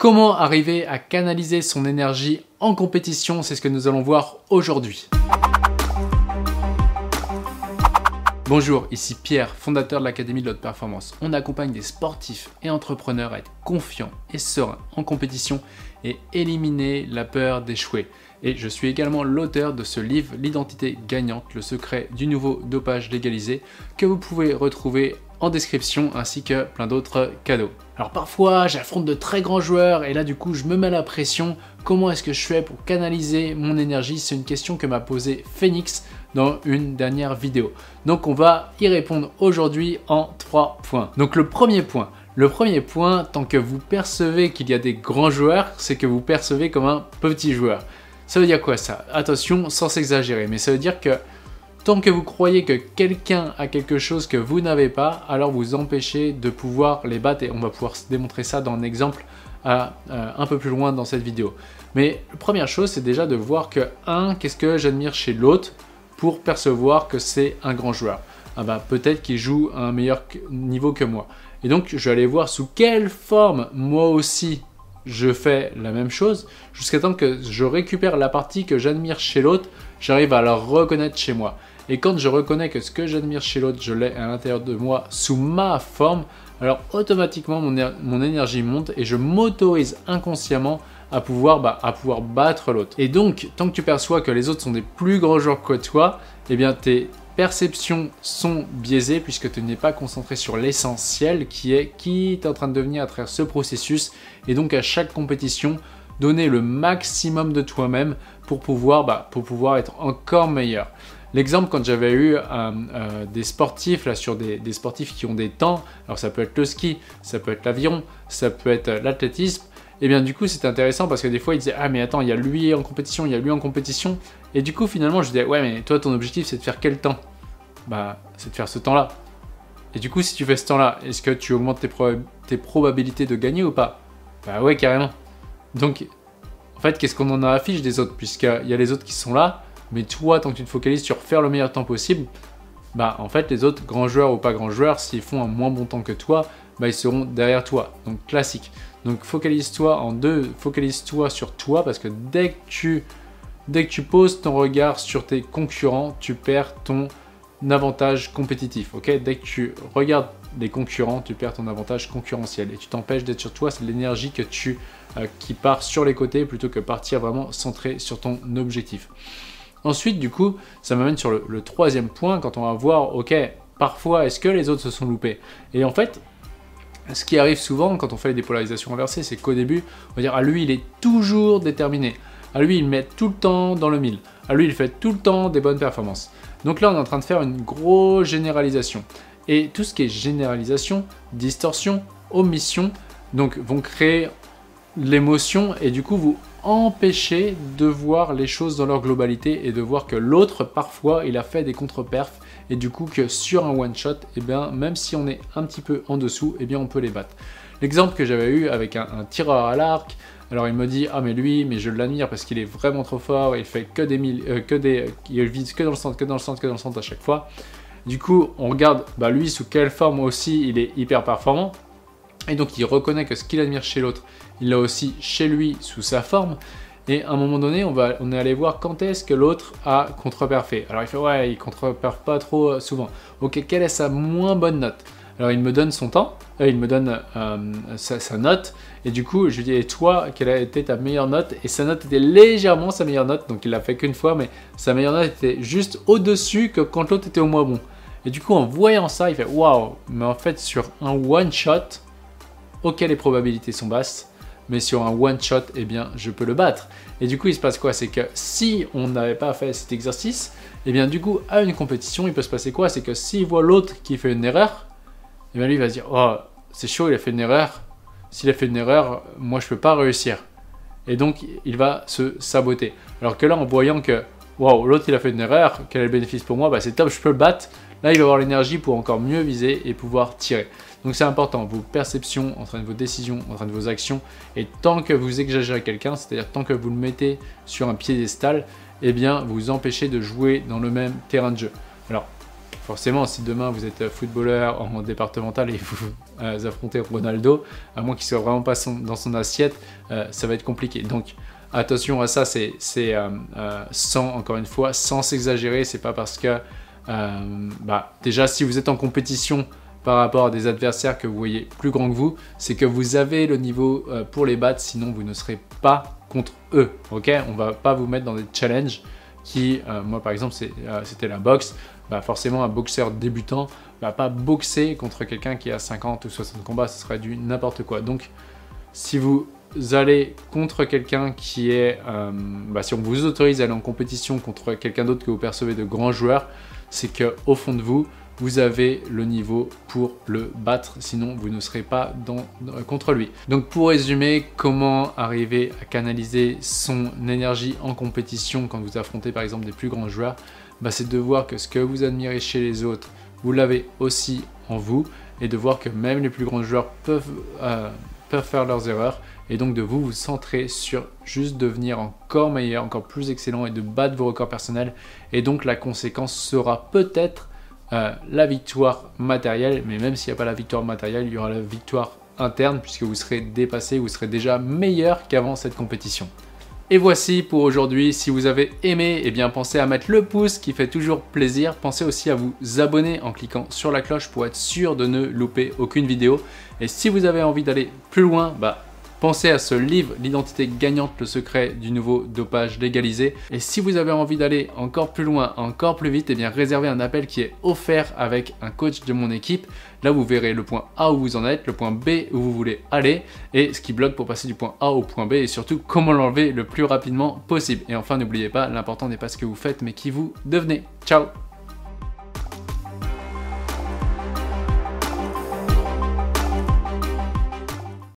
Comment arriver à canaliser son énergie en compétition C'est ce que nous allons voir aujourd'hui. Bonjour, ici Pierre, fondateur de l'Académie de l'Haute Performance. On accompagne des sportifs et entrepreneurs à être confiants et sereins en compétition et éliminer la peur d'échouer. Et je suis également l'auteur de ce livre L'identité gagnante, le secret du nouveau dopage légalisé, que vous pouvez retrouver en description ainsi que plein d'autres cadeaux. Alors parfois j'affronte de très grands joueurs et là du coup je me mets la pression. Comment est-ce que je fais pour canaliser mon énergie? C'est une question que m'a posée Phoenix dans une dernière vidéo. Donc on va y répondre aujourd'hui en trois points. Donc le premier point, le premier point, tant que vous percevez qu'il y a des grands joueurs, c'est que vous percevez comme un petit joueur. Ça veut dire quoi ça? Attention, sans s'exagérer, mais ça veut dire que tant que vous croyez que quelqu'un a quelque chose que vous n'avez pas, alors vous empêchez de pouvoir les battre et on va pouvoir démontrer ça dans un exemple euh, un peu plus loin dans cette vidéo. Mais première chose, c'est déjà de voir que, un, qu'est-ce que j'admire chez l'autre pour percevoir que c'est un grand joueur? Ah bah, peut-être qu'il joue à un meilleur niveau que moi. Et donc, je vais aller voir sous quelle forme moi aussi je fais la même chose jusqu'à temps que je récupère la partie que j'admire chez l'autre, j'arrive à la reconnaître chez moi. Et quand je reconnais que ce que j'admire chez l'autre, je l'ai à l'intérieur de moi sous ma forme, alors automatiquement mon, mon énergie monte et je m'autorise inconsciemment à pouvoir, bah, à pouvoir battre l'autre. Et donc, tant que tu perçois que les autres sont des plus grands joueurs que toi, eh bien tes perceptions sont biaisées puisque tu n'es pas concentré sur l'essentiel qui est qui est en train de devenir à travers ce processus. Et donc à chaque compétition, donner le maximum de toi-même pour pouvoir, bah, pour pouvoir être encore meilleur. L'exemple quand j'avais eu euh, euh, des sportifs là sur des, des, sportifs qui ont des temps, alors ça peut être le ski, ça peut être l'avion, ça peut être l'athlétisme, et bien du coup c'était intéressant parce que des fois ils disaient ah mais attends il y a lui en compétition, il y a lui en compétition et du coup finalement je disais ouais mais toi ton objectif c'est de faire quel temps? Bah c'est de faire ce temps-là. Et du coup si tu fais ce temps-là, est-ce que tu augmentes tes, tes probabilités de gagner ou pas? Bah ouais carrément. Donc en fait qu'est-ce qu'on en affiche des autres? Puisqu'il y a les autres qui sont là, mais toi tant que tu te focalises sur faire le meilleur temps possible, bah en fait les autres grands joueurs ou pas grands joueurs s'ils font un moins bon temps que toi, bah ils seront derrière toi. Donc classique. Donc focalise-toi en deux, focalise-toi sur toi parce que dès que tu dès que tu poses ton regard sur tes concurrents, tu perds ton avantage compétitif. Ok? Dès que tu regardes les concurrents, tu perds ton avantage concurrentiel et tu t'empêches d'être sur toi. C'est l'énergie que tu euh, qui part sur les côtés plutôt que partir vraiment centré sur ton objectif. Ensuite, du coup, ça m'amène sur le, troisième point quand on va voir, ok, parfois est-ce que les autres se sont loupés? Et en fait, ce qui arrive souvent quand on fait les dépolarisations inversées, c'est qu'au début, on va dire à lui, il est toujours déterminé. À lui, il met tout le temps dans le mille. À lui, il fait tout le temps des bonnes performances. Donc là, on est en train de faire une grosse généralisation. Et tout ce qui est généralisation, distorsion, omission, donc vont créer l'émotion et du coup vous empêcher de voir les choses dans leur globalité et de voir que l'autre, parfois, il a fait des contre-perfs et du coup que sur un one-shot, eh bien, même si on est un petit peu en dessous, eh bien, on peut les battre. L'exemple que j'avais eu avec un, tireur à l'arc, alors il me dit ah mais lui mais je l'admire parce qu'il est vraiment trop fort, il fait que des mille, euh, que des il vise que dans le centre, que dans le centre, que dans le centre à chaque fois. Du coup, on regarde bah, lui sous quelle forme aussi il est hyper performant. Et donc il reconnaît que ce qu'il admire chez l'autre, il l'a aussi chez lui sous sa forme. Et à un moment donné, on, va, on est allé voir quand est-ce que l'autre a contre-perfé. Alors il fait ouais, il contre-perf pas trop euh, souvent. Ok, quelle est sa moins bonne note? Alors il me donne son temps, euh, il me donne euh, sa, note, et du coup je lui dis et toi, quelle a été ta meilleure note? Et sa note était légèrement sa meilleure note, donc il l'a fait qu'une fois, mais sa meilleure note était juste au-dessus que quand l'autre était au moins bon. Et du coup en voyant ça, il fait waouh, mais en fait sur un one shot, ok les probabilités sont basses, mais sur un one shot, eh bien, je peux le battre. Et du coup, il se passe quoi? C'est que si on n'avait pas fait cet exercice, eh bien, du coup, à une compétition, il peut se passer quoi? C'est que s'il voit l'autre qui fait une erreur, eh bien, lui, il va se dire, oh, c'est chaud, il a fait une erreur. S'il a fait une erreur, moi, je peux pas réussir. Et donc, il va se saboter. Alors que là, en voyant que, waouh, l'autre, il a fait une erreur, quel est le bénéfice pour moi? Bah, C'est top, je peux le battre. Là, il va avoir l'énergie pour encore mieux viser et pouvoir tirer. Donc c'est important, vos perceptions en train de vos décisions, en train de vos actions, et tant que vous exagérez quelqu'un, c'est-à-dire tant que vous le mettez sur un piédestal, eh bien vous empêchez de jouer dans le même terrain de jeu. Alors, forcément, si demain vous êtes footballeur en départemental et vous affrontez Ronaldo, à moins qu'il soit vraiment pas dans son assiette, ça va être compliqué. Donc attention à ça, c'est sans, encore une fois, sans s'exagérer. C'est pas parce que bah, déjà si vous êtes en compétition par rapport à des adversaires que vous voyez plus grands que vous, c'est que vous avez le niveau euh, pour les battre, sinon vous ne serez pas contre eux. Ok? On va pas vous mettre dans des challenges qui, euh, moi par exemple, euh, c'était la boxe. Bah forcément, un boxeur débutant va pas boxer contre quelqu'un qui a 50 ou 60 combats, ce serait du n'importe quoi. Donc, si vous allez contre quelqu'un qui est, bah, si on vous autorise à aller en compétition contre quelqu'un d'autre que vous percevez de grands joueurs, c'est que au fond de vous, vous avez le niveau pour le battre, sinon vous ne serez pas dans, contre lui. Donc pour résumer, comment arriver à canaliser son énergie en compétition quand vous affrontez par exemple des plus grands joueurs, bah, c'est de voir que ce que vous admirez chez les autres, vous l'avez aussi en vous, et de voir que même les plus grands joueurs peuvent, euh, peuvent faire leurs erreurs, et donc de vous vous centrer sur juste devenir encore meilleur, encore plus excellent, et de battre vos records personnels, et donc la conséquence sera peut-être euh, la victoire matérielle, mais même s'il n'y a pas la victoire matérielle, il y aura la victoire interne puisque vous serez dépassé, vous serez déjà meilleur qu'avant cette compétition. Et voici pour aujourd'hui. Si vous avez aimé, eh bien pensez à mettre le pouce qui fait toujours plaisir. Pensez aussi à vous abonner en cliquant sur la cloche pour être sûr de ne louper aucune vidéo. Et si vous avez envie d'aller plus loin, bah Pensez à ce livre, L'identité gagnante, le secret du nouveau dopage légalisé. Et si vous avez envie d'aller encore plus loin, encore plus vite, eh bien réservez un appel qui est offert avec un coach de mon équipe. Là, vous verrez le point A où vous en êtes, le point B où vous voulez aller, et ce qui bloque pour passer du point A au point B, et surtout comment l'enlever le plus rapidement possible. Et enfin, n'oubliez pas, l'important n'est pas ce que vous faites, mais qui vous devenez. Ciao